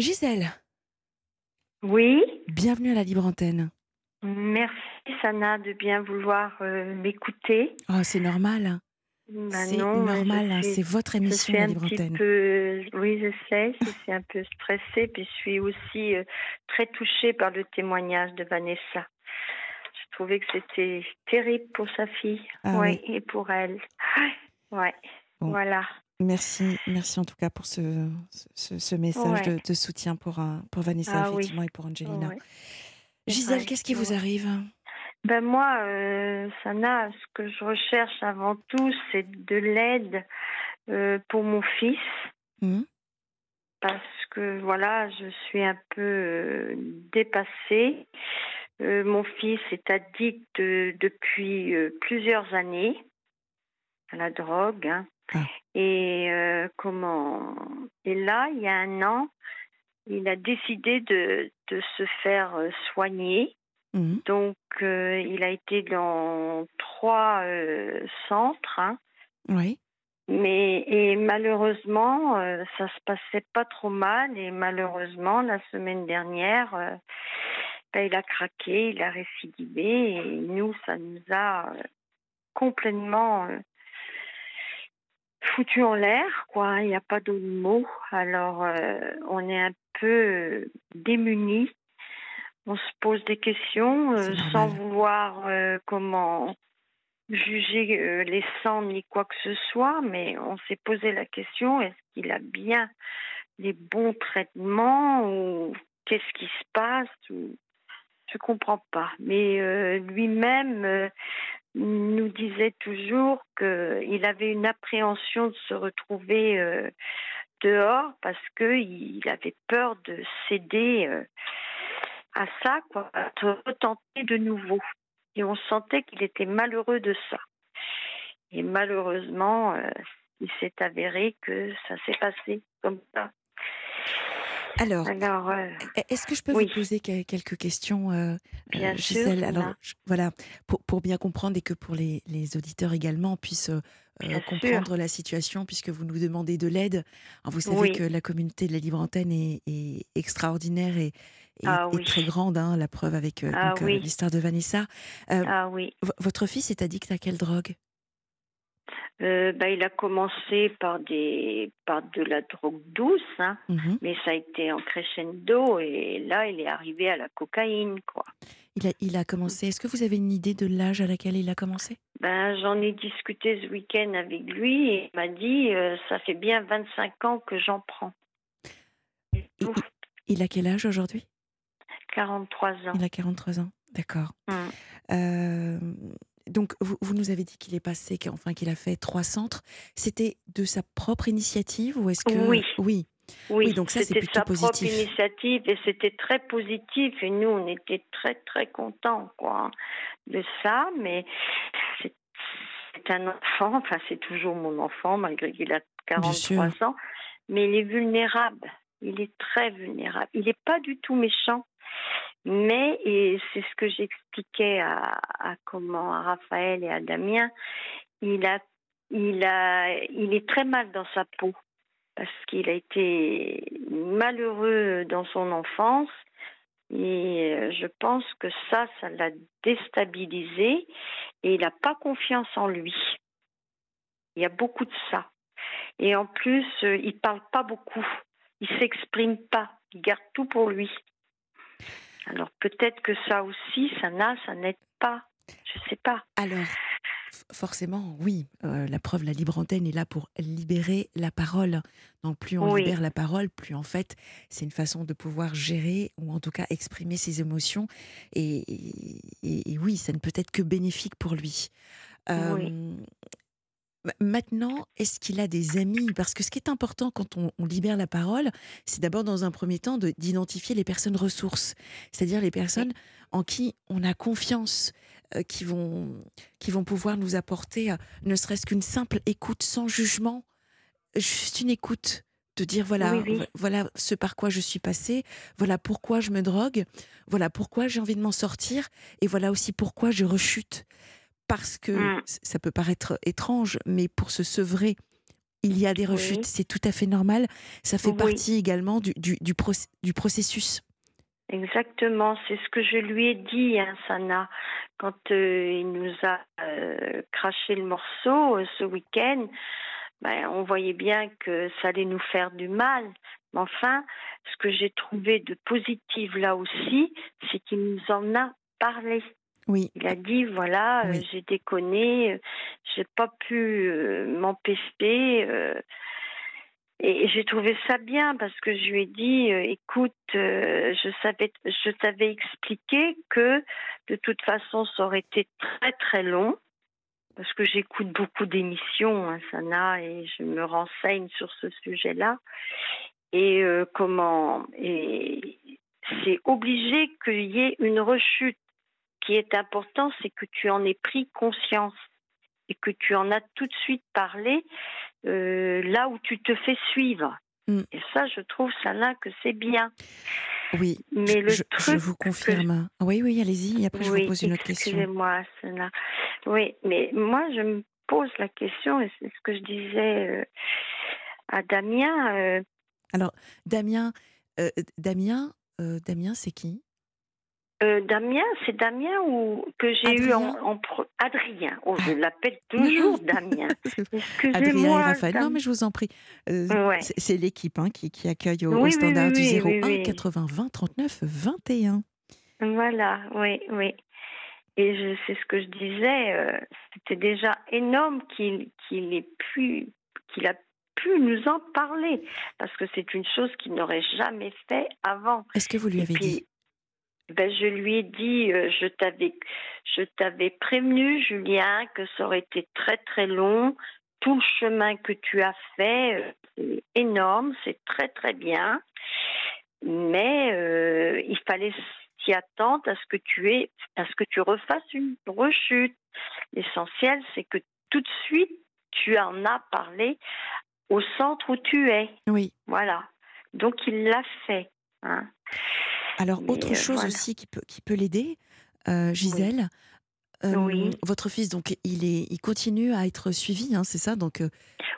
Gisèle, Oui, bienvenue à la Libre Antenne. merci Sana de bien vouloir euh, m'écouter. Oh, c'est normal. Bah c'est normal. je hein, C'est votre je émission, suis un Libre Antenne. peu, oui, je sais, je suis un peu stressée, puis je suis aussi euh, très touchée par le témoignage de Vanessa. Je trouvais que c'était terrible pour sa fille, Ah ouais, oui. et pour elle. Ouais, Bon. voilà. Merci, merci en tout cas pour ce, ce, ce message Ouais. de, de soutien pour, euh, pour Vanessa, Ah oui. effectivement, et pour Angelina. Ouais. Gisèle, qu'est-ce qui vous arrive? Ben moi, euh, Sana, ce que je recherche avant tout, c'est de l'aide euh, pour mon fils. Hmm parce que voilà, je suis un peu euh, dépassée. Mon fils est addict depuis plusieurs années à la drogue. hein. Ah. Et euh, comment? Et là, il y a un an, il a décidé de, de se faire euh, soigner. Mhm. Donc, euh, il a été dans trois euh, centres. hein. Oui. Mais et malheureusement, ça se passait pas trop mal. Et malheureusement, la semaine dernière, ben, il a craqué, il a récidivé. Et nous, ça nous a complètement foutu en l'air, quoi. Il n'y a pas d'autre mot. Alors, euh, on est un peu euh, démunis. On se pose des questions euh, sans vouloir euh, comment juger les sangs ni quoi que ce soit, mais on s'est posé la question est-ce qu'il a bien les bons traitements ou qu'est-ce qui se passe ou... Je comprends pas. Mais lui-même nous disait toujours qu'il avait une appréhension de se retrouver euh, dehors parce qu'il avait peur de céder euh, à ça, quoi, à se retenter de nouveau. Et on sentait qu'il était malheureux de ça. Et malheureusement, euh, il s'est avéré que ça s'est passé comme ça. Alors, Alors, euh, est-ce que je peux oui. vous poser que- quelques questions, euh, Bien euh, sûr, Gisèle. Alors, je- voilà, pour, pour bien comprendre et que pour les, les auditeurs également puissent euh, Bien sûr. comprendre la situation, puisque vous nous demandez de l'aide. Alors, Vous savez Oui. que la communauté de la Libre Antenne est, est extraordinaire et, et- Ah très grande, hein, la preuve avec Ah l'histoire de Vanessa. Ah oui. votre fils est addict à quelle drogue? Euh, bah, il a commencé par des par de la drogue douce, hein, Mhm. mais ça a été en crescendo et là il est arrivé à la cocaïne quoi. il, a, il a commencé. Est-ce que vous avez une idée de l'âge à laquelle il a commencé? Ben j'en ai discuté ce week-end avec lui et il m'a dit euh, ça fait bien 25 ans que j'en prends. il, a quel âge aujourd'hui? 43 ans. Il a 43 ans. D'accord. Mm. Euh, donc, vous, vous nous avez dit qu'il est passé, qu'- enfin qu'il a fait trois centres. C'était de sa propre initiative ou est-ce que Oui. oui, Oui, Oui, donc ça, c'est c'était sa positif. propre initiative et c'était très positif et nous on était très très contents quoi de ça, mais c'est un enfant, enfin c'est toujours mon enfant malgré qu'il a sûr. 43 ans, mais il est vulnérable, il est très vulnérable. Il n'est pas du tout méchant, mais et c'est ce que j'expliquais à, comment à Raphaël et à Damien, il a il a il est très mal dans sa peau parce qu'il a été malheureux dans son enfance et euh, je pense que ça, ça l'a déstabilisé et il n'a pas confiance en lui. Il y a beaucoup de ça. Et en plus, euh, il parle pas beaucoup. Il s'exprime pas. Il garde tout pour lui. Alors peut-être que ça aussi, ça n'a, ça n'aide pas. Je sais pas. Alors, forcément, oui. euh, la preuve, la libre antenne est là pour libérer la parole. Donc, plus on Oui. libère la parole, plus en fait, c'est une façon de pouvoir gérer ou en tout cas exprimer ses émotions. Et, et- et oui, ça ne peut être que bénéfique pour lui. Euh, Oui. Ma- Maintenant, est-ce qu'il a des amis? Parce que ce qui est important quand on, on libère la parole, c'est d'abord dans un premier temps de- d'identifier les personnes ressources, c'est-à-dire les personnes en qui on a confiance, euh, qui, vont, qui vont pouvoir nous apporter euh, ne serait-ce qu'une simple écoute sans jugement, juste une écoute. De dire voilà, Oui, oui. vo- voilà ce par quoi je suis passée, voilà pourquoi je me drogue, voilà pourquoi j'ai envie de m'en sortir, et voilà aussi pourquoi je rechute. Parce que Mm. ça peut paraître étrange, mais pour se sevrer il y a des rechutes, Oui. c'est tout à fait normal. Ça fait Oui. partie également du, du, du, proc- du processus. Exactement, c'est ce que je lui ai dit, hein, Sana, quand euh, il nous a euh, craché le morceau euh, ce week-end. Ben, on voyait bien que ça allait nous faire du mal. Mais enfin, ce que j'ai trouvé de positif là aussi, c'est qu'il nous en a parlé. Oui, Il a dit voilà, euh, j'ai déconné, euh, j'ai pas pu euh, m'empêcher. euh, et j'ai trouvé ça bien parce que je lui ai dit écoute, je savais, je t'avais expliqué que de toute façon ça aurait été très très long parce que j'écoute beaucoup d'émissions, hein, Sana, et je me renseigne sur ce sujet-là. Et comment et c'est obligé qu'il y ait une rechute. Ce qui est important, c'est que tu en aies pris conscience et que tu en as tout de suite parlé euh, là où tu te fais suivre. Mm. Et ça, je trouve, Sana, que c'est bien. oui. Mais je, le je- je truc vous que- confirme. Oui, oui, allez-y. Et après, je vous pose une autre question. Excusez-moi, Sana. Oui, mais moi, je me pose la question, et c'est ce que je disais euh, à Damien. euh, Alors, Damien, Damien, Damien, c'est qui? Euh, Damien, c'est Damien ou que j'ai eu en, Adrien en pro- Adrien. Oh, je Ah. l'appelle toujours Damien. Excusez-moi. Raphaël. Non, mais je vous en prie. Euh, Ouais. c'est- l'équipe hein, qui, qui accueille au, Oui, au standard oui, du oui, 01 oui, oui. 80 20 39 21. Voilà, oui, oui. Et c'est ce que je disais, euh, c'était déjà énorme qu'il qu'il ait pu, qu'il a pu nous en parler, parce que c'est une chose qu'il n'aurait jamais fait avant. Est-ce que vous lui avez puis, dit? Ben, je lui ai dit, euh, je t'avais, je t'avais prévenu, Julien, que ça aurait été très très long. Tout le chemin que tu as fait, euh, c'est énorme, c'est très très bien, mais euh, il fallait s'y attendre à ce que tu aies, à ce que tu refasses une rechute. L'essentiel, c'est que tout de suite, tu en as parlé au centre où tu es. Oui. Voilà. Donc il l'a fait. Hein. Alors, Mais, autre euh, chose voilà. aussi qui peut, qui peut l'aider, euh, Gisèle. euh, Oui. Votre fils, donc, il, est, il continue à être suivi, hein, c'est ça? Donc, euh,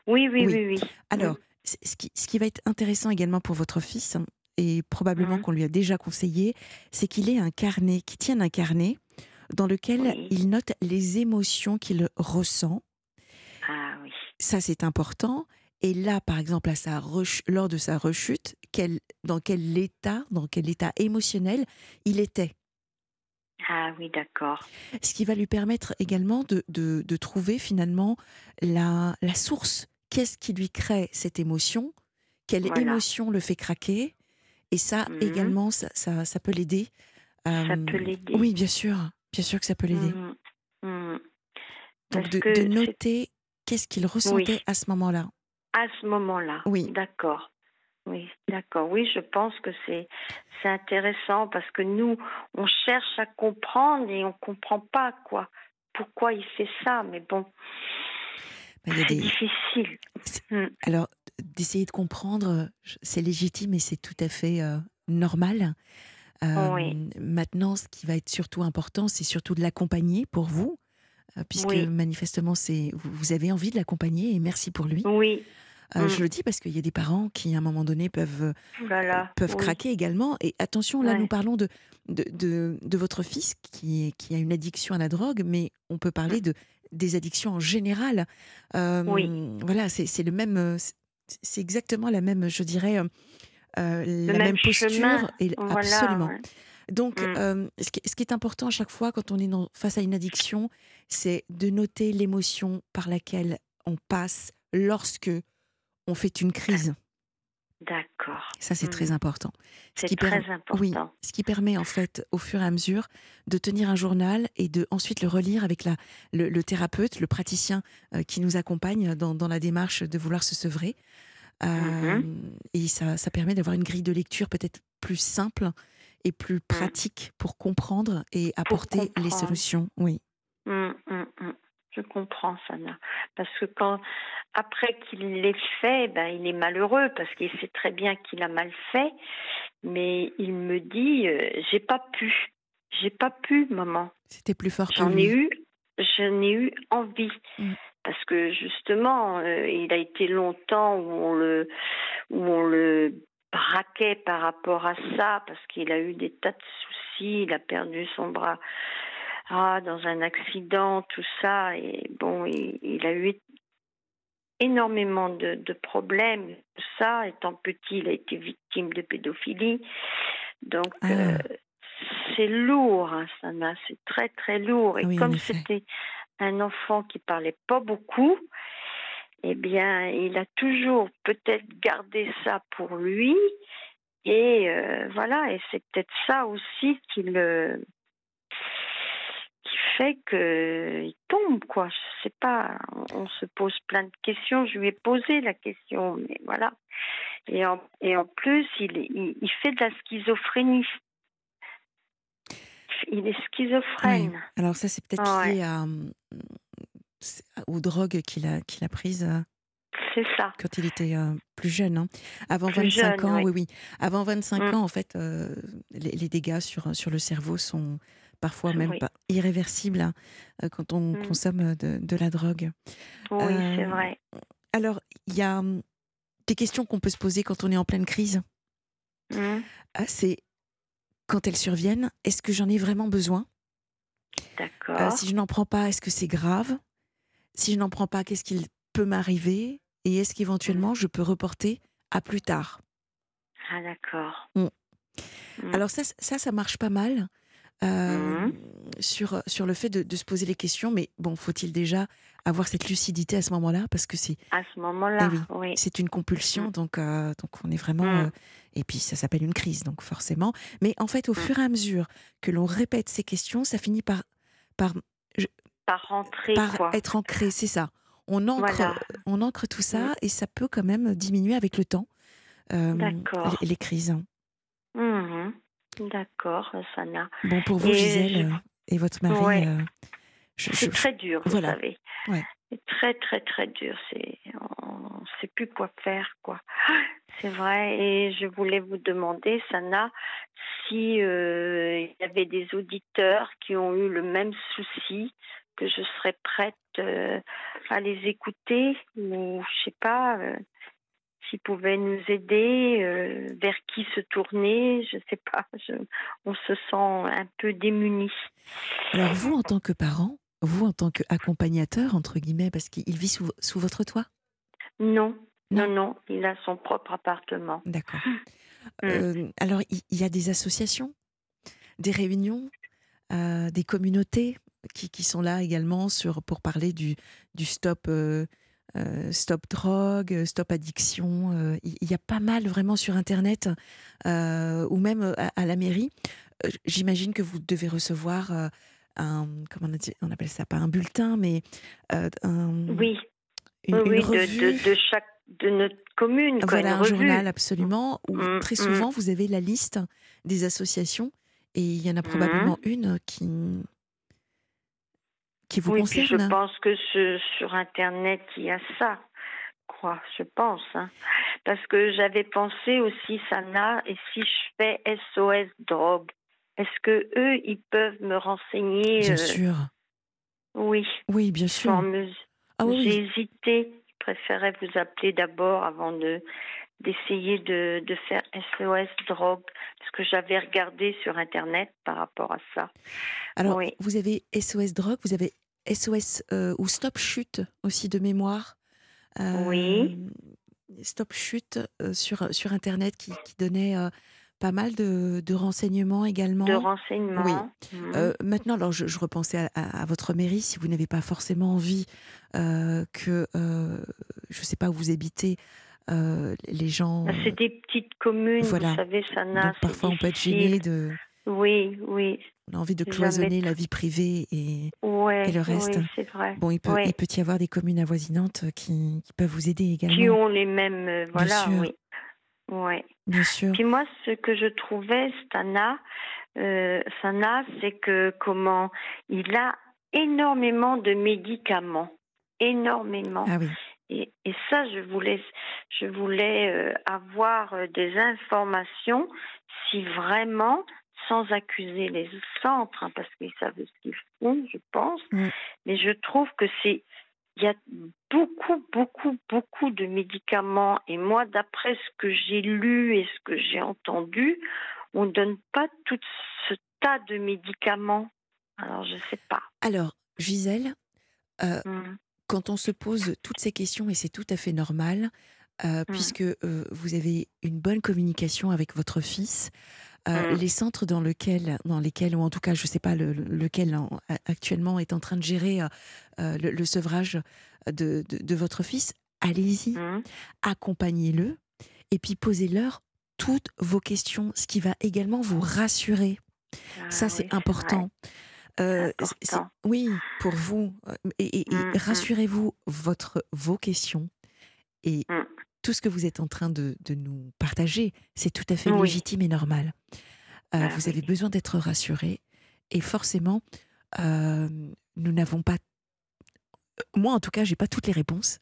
Oui, oui, Oui. oui, oui. Alors, ce qui, ce qui va être intéressant également pour votre fils, hein, et probablement Mhm. qu'on lui a déjà conseillé, c'est qu'il ait un carnet, qu'il tienne un carnet dans lequel il note les émotions qu'il ressent. Ah oui. Ça, c'est important. Et là, par exemple, à sa lors de sa rechute, quel, dans quel état, dans quel état émotionnel il était? Ah oui, d'accord. Ce qui va lui permettre également de, de- de trouver finalement la, la source. Qu'est-ce qui lui crée cette émotion? Quelle Voilà. émotion le fait craquer? Et ça Mhm. également, ça, ça, ça peut l'aider. Ça Euh, peut l'aider. Oui, bien sûr. Bien sûr que ça peut l'aider. Mhm. Mhm. Donc de, que de c'est- noter qu'est-ce qu'il ressentait à ce moment-là. À ce moment-là. Oui. D'accord. Oui, d'accord. Oui, je pense que c'est c'est intéressant parce que nous, on cherche à comprendre et on comprend pas quoi. Pourquoi il fait ça Mais bon, Ben, c'est des- difficile. Mm. Alors, d'essayer de comprendre, c'est légitime et c'est tout à fait euh, normal. Euh, Oui. Maintenant, ce qui va être surtout important, c'est surtout de l'accompagner pour vous, puisque Oui. manifestement, c'est vous, avez envie de l'accompagner et merci pour lui. Oui. Euh, Mm. Je le dis parce qu'il y a des parents qui, à un moment donné, peuvent euh, Voilà. peuvent oui. craquer également. Et attention, là, Ouais. nous parlons de, de, de, de votre fils qui, qui a une addiction à la drogue, mais on peut parler de, des addictions en général. Euh, Oui. Voilà, c'est le même. euh, c'est- exactement la même, je dirais, euh, euh, la même, même posture. chemin. Et, Voilà, absolument. ouais. Donc, Mm. euh, ce, qui, ce qui est important à chaque fois quand on est dans- face à une addiction, c'est de noter l'émotion par laquelle on passe lorsque on fait une crise. D'accord. Ça, c'est très important. Ce C'est qui très important. Oui, ce qui permet en fait, au fur et à mesure, de tenir un journal et de ensuite le relire avec la, le, le thérapeute, le praticien euh, qui nous accompagne dans, dans la démarche de vouloir se sevrer. Euh, Mhm. Et ça, ça permet d'avoir une grille de lecture peut-être plus simple et plus pratique pour comprendre et apporter les solutions. Oui, hum, hum. Je comprends, Sana. Parce que quand, après qu'il l'ait fait, ben, il est malheureux parce qu'il sait très bien qu'il a mal fait. Mais il me dit, euh, j'ai pas pu. J'ai pas pu, maman. c'était plus fort que J'en ai eu, j'en ai eu envie. Parce que justement, euh, il a été longtemps où on le, où on le braquait par rapport à ça, parce qu'il a eu des tas de soucis, il a perdu son bras ah, dans un accident, tout ça, et bon, il, a eu énormément de, de, problèmes, tout ça, étant petit, il a été victime de pédophilie, donc ah. euh, c'est lourd, hein, ça c'est très très lourd, et comme c'était un enfant qui parlait pas beaucoup, eh bien, il a toujours peut-être gardé ça pour lui. Et euh, voilà, et c'est peut-être ça aussi qui le qui fait qu'il tombe, quoi. Je sais pas, on, se pose plein de questions. Je lui ai posé la question, mais voilà. Et en, et en plus, il, il, fait de la schizophrénie. Il est schizophrène. Alors ça, c'est peut-être lié à, aux drogues qu'il a, qu'il a prises euh, c'est ça. Quand il était euh, plus jeune. Hein. Avant 25 ans, oui. oui. Avant 25 mm. ans, en fait, euh, les, dégâts sur, sur le cerveau sont parfois même pas irréversibles hein, quand on mm. consomme de, la drogue. Oui, c'est vrai. Alors, il y a hum, des questions qu'on peut se poser quand on est en pleine crise. Mm. Ah, c'est quand elles surviennent, est-ce que j'en ai vraiment besoin? D'accord. si je n'en prends pas, est-ce que c'est grave? Si je n'en prends pas, qu'est-ce qu'il peut m'arriver Et est-ce qu'éventuellement je peux reporter à plus tard? Ah d'accord. Mmh. Mmh. Alors ça, ça, ça marche pas mal. Euh, mmh. sur, sur le fait de, se poser les questions, mais bon, faut-il déjà avoir cette lucidité à ce moment-là? Parce que c'est. À ce moment-là, eh oui. C'est une compulsion, donc, euh, donc on est vraiment. Euh, et puis ça s'appelle une crise, donc forcément. Mais en fait, au fur et à mesure que l'on répète ces questions, ça finit par, par par rentrer, par être ancré, c'est ça. On ancre, on ancre tout ça mm. et ça peut quand même diminuer avec le temps. Euh, les, les, crises. Mmh D'accord, Sana. Bon, pour vous, Gisèle, euh, et votre mari. Euh, c'est très dur, vous savez. C'est très, très, très dur. C'est, on ne sait plus quoi faire, quoi. C'est vrai. Et je voulais vous demander, Sana, si il y avait des auditeurs qui ont eu le même souci que je serais prête euh, à les écouter ou je sais pas euh, s'ils pouvaient nous aider, euh, vers qui se tourner, je sais pas. on se sent un peu démunis. Alors vous, en tant que parent, vous en tant qu'accompagnateur entre guillemets, parce qu'il vit sous, sous, votre toit? Non, non, non, il a son propre appartement. D'accord. Mm. alors il y, a des associations, des réunions, des communautés? Qui, qui, sont là également sur, pour parler du, du stop, euh, euh, stop drogue, stop addiction. Euh, il y, a pas mal vraiment sur Internet ou même à, la mairie. J'imagine que vous devez recevoir un, comment on, dit, on, appelle ça, pas un bulletin, mais un, oui, une, oui, de, de, chaque de notre commune. Voilà un journal absolument où mmh, très mmh. souvent vous avez la liste des associations et il y en a probablement mmh. une qui vous oui, je pense que sur Internet, il y a ça, quoi, je pense. Hein. Parce que j'avais pensé aussi, Sana, et si je fais SOS drogue, est-ce que eux, ils peuvent me renseigner Bien euh, sûr. Oui. Oui, bien sûr. Ah J'ai hésité. Je préférais vous appeler d'abord avant de d'essayer de, de, faire SOS drogue, parce que j'avais regardé sur Internet par rapport à ça. Alors, vous avez SOS drogue, vous avez SOS euh, ou Stop Chute aussi de mémoire. oui. Euh, Stop Chute euh, sur, sur Internet qui, qui donnait pas mal de, de, renseignements également. De renseignements. Oui. Mmh. maintenant, alors je, repensais à, votre mairie, si vous n'avez pas forcément envie que, je ne sais pas où vous habitez, les gens. Bah, c'est des petites communes, voilà. vous savez, ça n'a. Parfois, on peut être gêné de. Oui, oui. On a envie de cloisonner la vie privée et, et le reste. Oui, c'est vrai. Bon, il peut, il peut y avoir des communes avoisinantes qui, qui, peuvent vous aider également. Qui ont les mêmes. Euh, voilà, oui. Ouais. Bien sûr. Puis moi, ce que je trouvais, Stana, euh, Sana, c'est que comment il a énormément de médicaments, énormément. Ah oui. Et, et ça, je voulais, je voulais euh, avoir euh, des informations si vraiment sans accuser les centres, hein, parce qu'ils savent ce qu'ils font, je pense. Mm. Mais je trouve que c'est il y a beaucoup, beaucoup, beaucoup de médicaments. Et moi, d'après ce que j'ai lu et ce que j'ai entendu, on ne donne pas tout ce tas de médicaments. Alors, je ne sais pas. Alors, Gisèle, euh, mmh. quand on se pose toutes ces questions, et c'est tout à fait normal, euh, mmh. puisque euh, vous avez une bonne communication avec votre fils, mmh. les centres dans, lequel, dans lesquels, ou en tout cas, je ne sais pas lequel actuellement est en train de gérer le, sevrage de, de, votre fils, allez-y, accompagnez-le, et puis posez-leur toutes vos questions, ce qui va également vous rassurer. Ça, ah c'est important. Euh, oui, pour vous. Euh, et, mmh, mmh. rassurez-vous, votre, vos questions et mmh. Tout ce que vous êtes en train de, de nous partager, c'est tout à fait légitime et normal. Euh, ah vous avez besoin d'être rassuré et forcément, nous n'avons pas. Moi, en tout cas, j'ai pas toutes les réponses.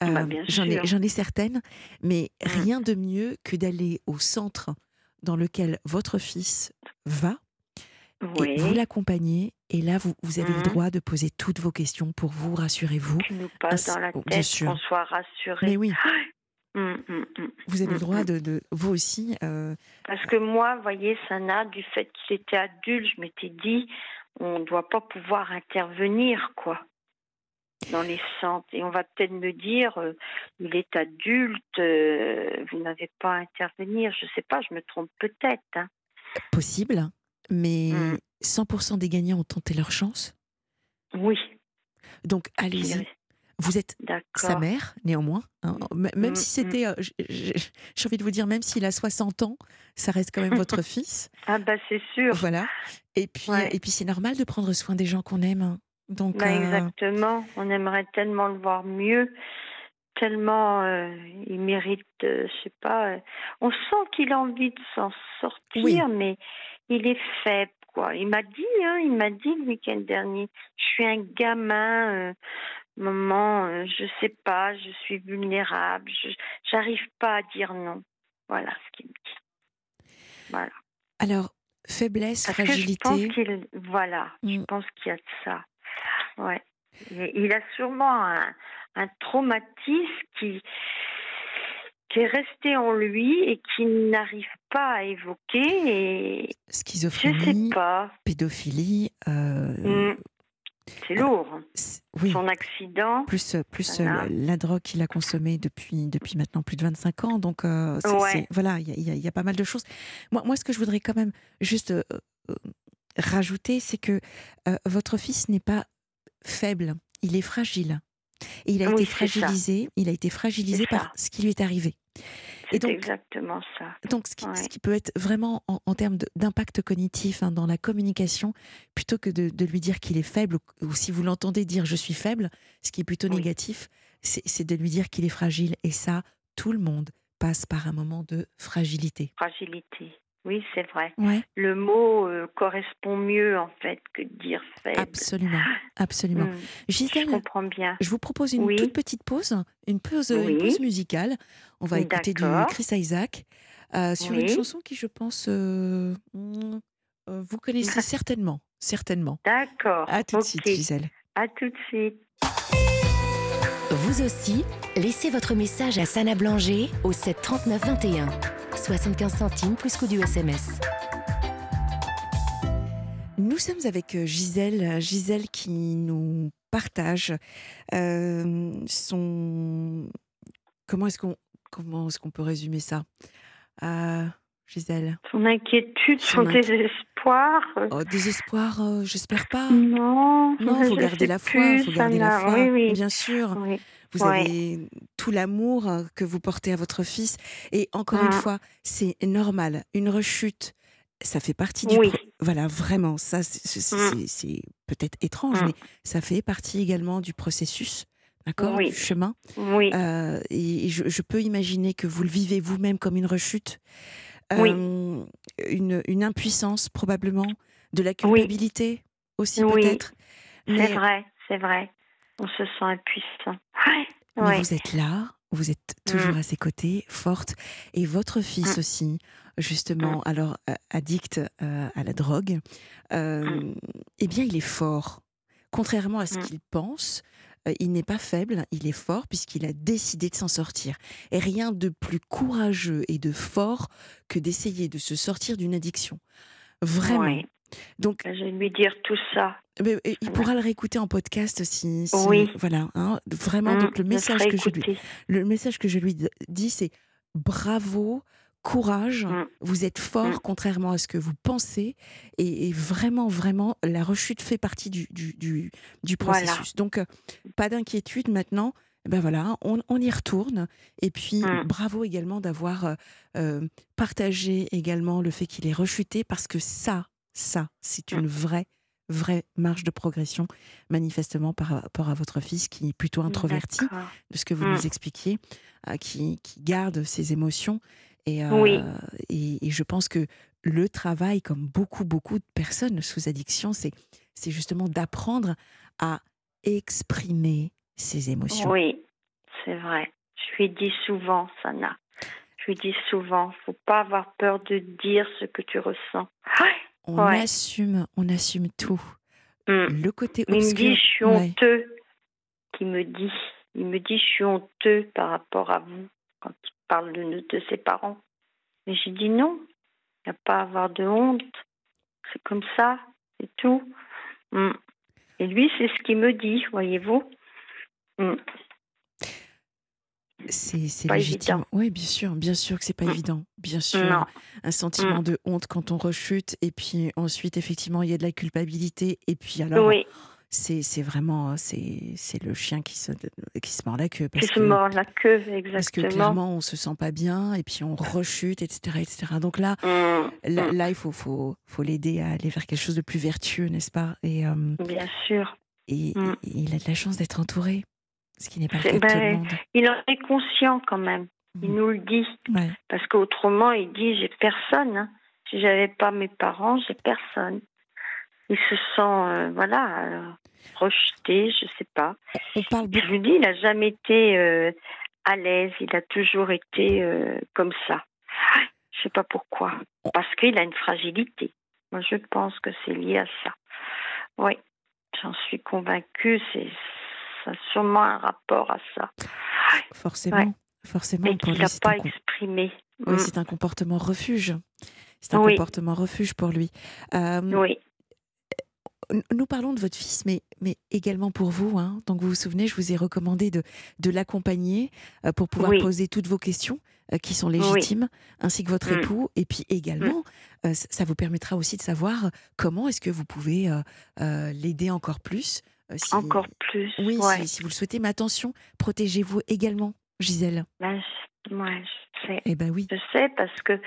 Bah, j'en ai, certaines, mais rien de mieux que d'aller au centre dans lequel votre fils va et vous l'accompagnez, et là, vous, vous avez le mmh. droit de poser toutes vos questions pour vous, rassurez-vous. Qui nous passe dans la tête, qu'on soit rassuré. Mais oui. Mmh, mmh, vous avez le droit de, de vous aussi. Euh... Parce que moi, vous voyez, Sana, du fait qu'il était adulte, je m'étais dit, on ne doit pas pouvoir intervenir, quoi, dans les centres. Et on va peut-être me dire, euh, il est adulte, euh, vous n'avez pas à intervenir. Je ne sais pas, je me trompe peut-être. Hein. Possible mais 100% mmh. des gagnants ont tenté leur chance? Oui. Donc allez-y. Vous êtes sa mère, néanmoins. Hein. Même mmh, si mmh. c'était, j'ai envie de vous dire, même s'il a 60 ans, ça reste quand même votre fils. Ah bah c'est sûr. Voilà. Et puis, et puis c'est normal de prendre soin des gens qu'on aime. Hein. Donc, bah, euh, Exactement. On aimerait tellement le voir mieux tellement euh, il mérite, euh, je sais pas. on sent qu'il a envie de s'en sortir, mais il est faible, quoi. Il m'a dit, hein, il m'a dit le week-end dernier, je suis un gamin, euh, maman, euh, je sais pas, je suis vulnérable, je j'arrive pas à dire non. Voilà ce qu'il me dit. Voilà. Alors, faiblesse, fragilité. je pense qu'il, voilà, je mm. pense qu'il y a de ça. Ouais. Il a sûrement un, un traumatisme qui qui est resté en lui et qui n'arrive pas à évoquer. Et Schizophrénie, pas. pédophilie. Euh, mm. C'est lourd. Oui. Son accident. Plus, plus euh, la drogue qu'il a consommée depuis, depuis maintenant plus de 25 ans. Donc, euh, voilà, il y, a pas mal de choses. Moi, moi, ce que je voudrais quand même juste rajouter, c'est que votre fils n'est pas faible, il est fragile. Et il a été fragilisé, il a été fragilisé par ce qui lui est arrivé. C'est exactement ça. Donc, ce qui, peut être vraiment en, termes d'impact cognitif hein, dans la communication, plutôt que de, lui dire qu'il est faible, ou, si vous l'entendez dire je suis faible, ce qui est plutôt négatif, c'est de lui dire qu'il est fragile. Et ça, tout le monde passe par un moment de fragilité. Fragilité. Oui, c'est vrai. Le mot euh, correspond mieux en fait que de dire faible. Absolument, absolument. Hmm. Gisèle, je comprends bien. Je vous propose une toute petite pause, une pause, une pause musicale. On va écouter du Chris Isaac euh, sur une chanson qui, je pense, euh, vous connaissez certainement, certainement. D'accord. À tout de suite, Gisèle. À tout de suite. Vous aussi, laissez votre message à Sana Blanger au 7 39 21. 75 centimes plus coût du SMS. Nous sommes avec euh, Gisèle, Gisèle qui nous partage euh, son. Comment est-ce qu'on comment est-ce qu'on peut résumer ça, euh, Gisèle? Son inquiétude, son, désespoir? Oh, désespoir, j'espère pas. Non, non, faut garder la foi, faut garder la foi, oui, oui. bien sûr. Oui. Vous avez tout l'amour euh, que vous portez à votre fils. Et encore une mmh. fois, c'est normal. Une rechute, ça fait partie du. Voilà, vraiment. Ça, c'est mmh. peut-être étrange, mmh. mais ça fait partie également du processus. D'accord Du chemin. Oui. Euh, et je, peux imaginer que vous le vivez vous-même comme une rechute. une, une, impuissance, probablement. De la culpabilité aussi, peut-être. C'est vrai, c'est vrai on se sent impuissant. Mais vous êtes là, vous êtes toujours mm. à ses côtés, forte, et votre fils mm. aussi, justement, mm. alors euh, addict euh, à la drogue, euh, eh bien, il est fort. Contrairement à ce qu'il pense, il n'est pas faible, il est fort puisqu'il a décidé de s'en sortir. Et rien de plus courageux et de fort que d'essayer de se sortir d'une addiction. Vraiment. Ouais. Donc, Je vais lui dire tout ça. Mais, euh, il pourra le réécouter en podcast si, si- Oui. voilà, hein, vraiment. Hum, donc le message que je lui, le message que je lui dis, c'est bravo, courage, Mm. vous êtes fort Mm. contrairement à ce que vous pensez, et, et vraiment, vraiment, la rechute fait partie du, du, du, du Voilà. processus. Donc, euh, pas d'inquiétude maintenant. Ben voilà, on, on y retourne. Et puis, Mm. bravo également d'avoir euh, euh, partagé également le fait qu'il est rechuté, parce que ça, ça, c'est Mm. une vraie, vraie marge de progression, manifestement par rapport à votre fils qui est plutôt introverti de ce que vous Mm. nous expliquiez, euh, qui, qui garde ses émotions. Et, euh, Oui. et, et je pense que le travail, comme beaucoup, beaucoup de personnes sous addiction, c'est, c'est justement d'apprendre à exprimer ses émotions. Oui, c'est vrai. Je lui dis souvent, Sana. Je lui dis souvent, faut pas avoir peur de dire ce que tu ressens. On Ouais. assume, on assume tout. Mm. Le côté Il me obscur. dit, je suis ouais. honteux. Qui me dit, il me dit, je suis honteux par rapport à vous quand il parle de, de ses parents. Mais j'ai dit non, il n'y a pas à avoir de honte. C'est comme ça, c'est tout. Mm. Et lui, c'est ce qu'il me dit, voyez-vous. Mm. C'est, légitime. Oui, bien sûr, bien sûr que c'est pas Mm. évident. Bien sûr. Non, Un sentiment Mm. de honte quand on rechute. Et puis ensuite, effectivement, il y a de la culpabilité. Et puis alors, oui, c'est, c'est vraiment c'est, c'est le chien qui se, qui se mord la queue. qui Parce se que, mord la queue, parce que exactement. clairement, on se sent pas bien. Et puis on rechute, etc. etc. Donc là, Mm, là, là, il faut, faut, faut l'aider à aller vers quelque chose de plus vertueux, n'est-ce pas? Et, euh, Bien sûr. et, et il a de la chance d'être entouré. Ce qui n'est pas le C'est- cas de tout le monde. Il en est conscient quand même. Il Mhm. nous le dit. Ouais. Parce qu'autrement, il dit j'ai personne. hein. Si j'avais pas mes parents, j'ai personne. Il se sent, euh, voilà, euh, rejeté, je sais pas. On parle Je lui dis, il n'a jamais été euh, à l'aise. Il a toujours été comme ça. Je sais pas pourquoi. Parce qu'il a une fragilité. Moi, je pense que c'est lié à ça. Oui, j'en suis convaincue. C'est ça a sûrement un rapport à ça. Forcément. Ouais. Forcément, Et qu'il n'a pas exprimé. oui, Mm. c'est un comportement refuge. C'est un Oui. comportement refuge pour lui. Euh, Oui, Nous parlons de votre fils, mais, mais également pour vous. hein. Donc, vous vous souvenez, je vous ai recommandé de, de l'accompagner euh, pour pouvoir Oui. poser toutes vos questions euh, qui sont légitimes, ainsi que votre Mm. époux. Et puis également, c- ça vous permettra aussi de savoir comment est-ce que vous pouvez l'aider encore plus. Euh, si- encore plus. Oui, ouais. si, si vous le souhaitez. Mais attention, protégez-vous également, Gisèle. Ben, je, ouais, je sais. Eh ben oui. Je sais parce que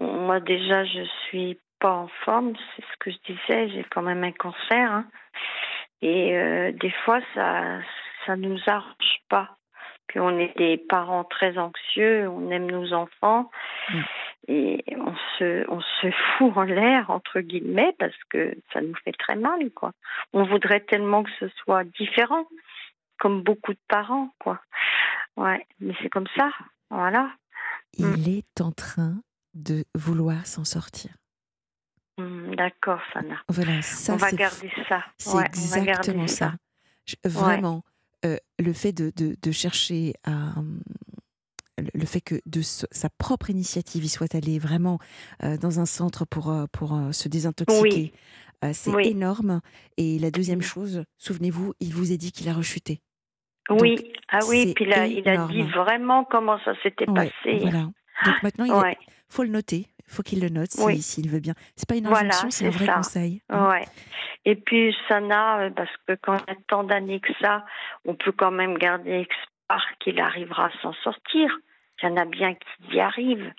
moi déjà je suis pas en forme, c'est ce que je disais, j'ai quand même un cancer hein. et euh, des fois ça ça nous arrange pas. Puis on est des parents très anxieux, on aime nos enfants. Et on se on se fout en l'air entre guillemets parce que ça nous fait très mal quoi. On voudrait tellement que ce soit différent comme beaucoup de parents quoi. Ouais, mais c'est comme ça. Voilà. Il est en train de vouloir s'en sortir. Hmm, D'accord, Sana. Voilà, ça on va garder ça. c'est Ouais, exactement ça. Je- vraiment, euh, le fait de, de- de chercher à hum, le, fait que de sa propre initiative, il soit allé vraiment euh, dans un centre pour, euh, pour euh, se désintoxiquer, euh, c'est Oui. énorme. Et la deuxième chose, souvenez-vous, il vous a dit qu'il a rechuté. Oui, Donc, ah oui, puis là, il a dit vraiment comment ça s'était Ouais, passé. voilà. Donc maintenant, il Ouais, faut le noter. Il faut qu'il le note s'il Oui. veut bien. C'est pas une Voilà, injonction, c'est un vrai ça. conseil. hein. ouais. Et puis, Sana, parce que quand il y a tant d'années que ça, on peut quand même garder espoir qu'il arrivera à s'en sortir. Il y en a bien qui y arrivent.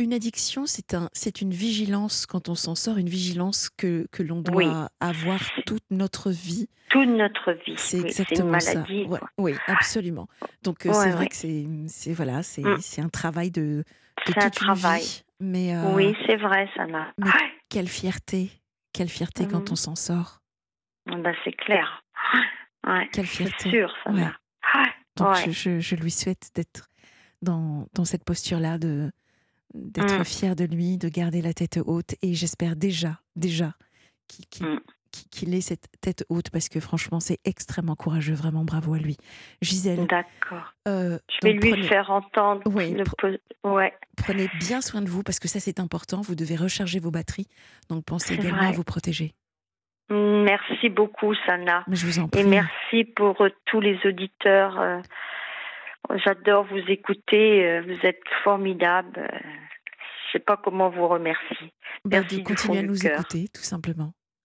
Une addiction, c'est un, c'est une vigilance quand on s'en sort, une vigilance que, que l'on doit Oui. avoir toute notre vie. Toute notre vie. C'est Oui, exactement une ça. Ouais, oui, absolument. Donc euh, Ouais, c'est vrai ouais. que c'est, c'est voilà, c'est, Mm. c'est un travail de, de C'est un toute une travail. vie. Mais, euh, Oui, c'est vrai, mais- Ouais. quelle fierté, quelle fierté quand Mhm. on s'en sort. Ah Ben, c'est clair. Quelle c'est fierté. sûr, Sana. Ouais. Ouais. Donc Ouais. je, je- je lui souhaite d'être dans, dans cette posture-là, de, d'être Mm. fier de lui, de garder la tête haute. Et j'espère déjà, déjà qu'il, Mm. qu'il ait cette tête haute parce que franchement, c'est extrêmement courageux. Vraiment, bravo à lui. Gisèle. D'accord. Euh, je vais lui faire entendre. Oui, ouais. Prenez bien soin de vous parce que ça, c'est important. Vous devez recharger vos batteries. Donc, pensez également à vous protéger. Merci beaucoup, Sana. je vous en prie. Et merci pour euh, tous les auditeurs. Euh, j'adore vous écouter. Vous êtes formidables. Je ne sais pas comment vous remercier. Bah, merci de continuer à nous écouter, tout simplement.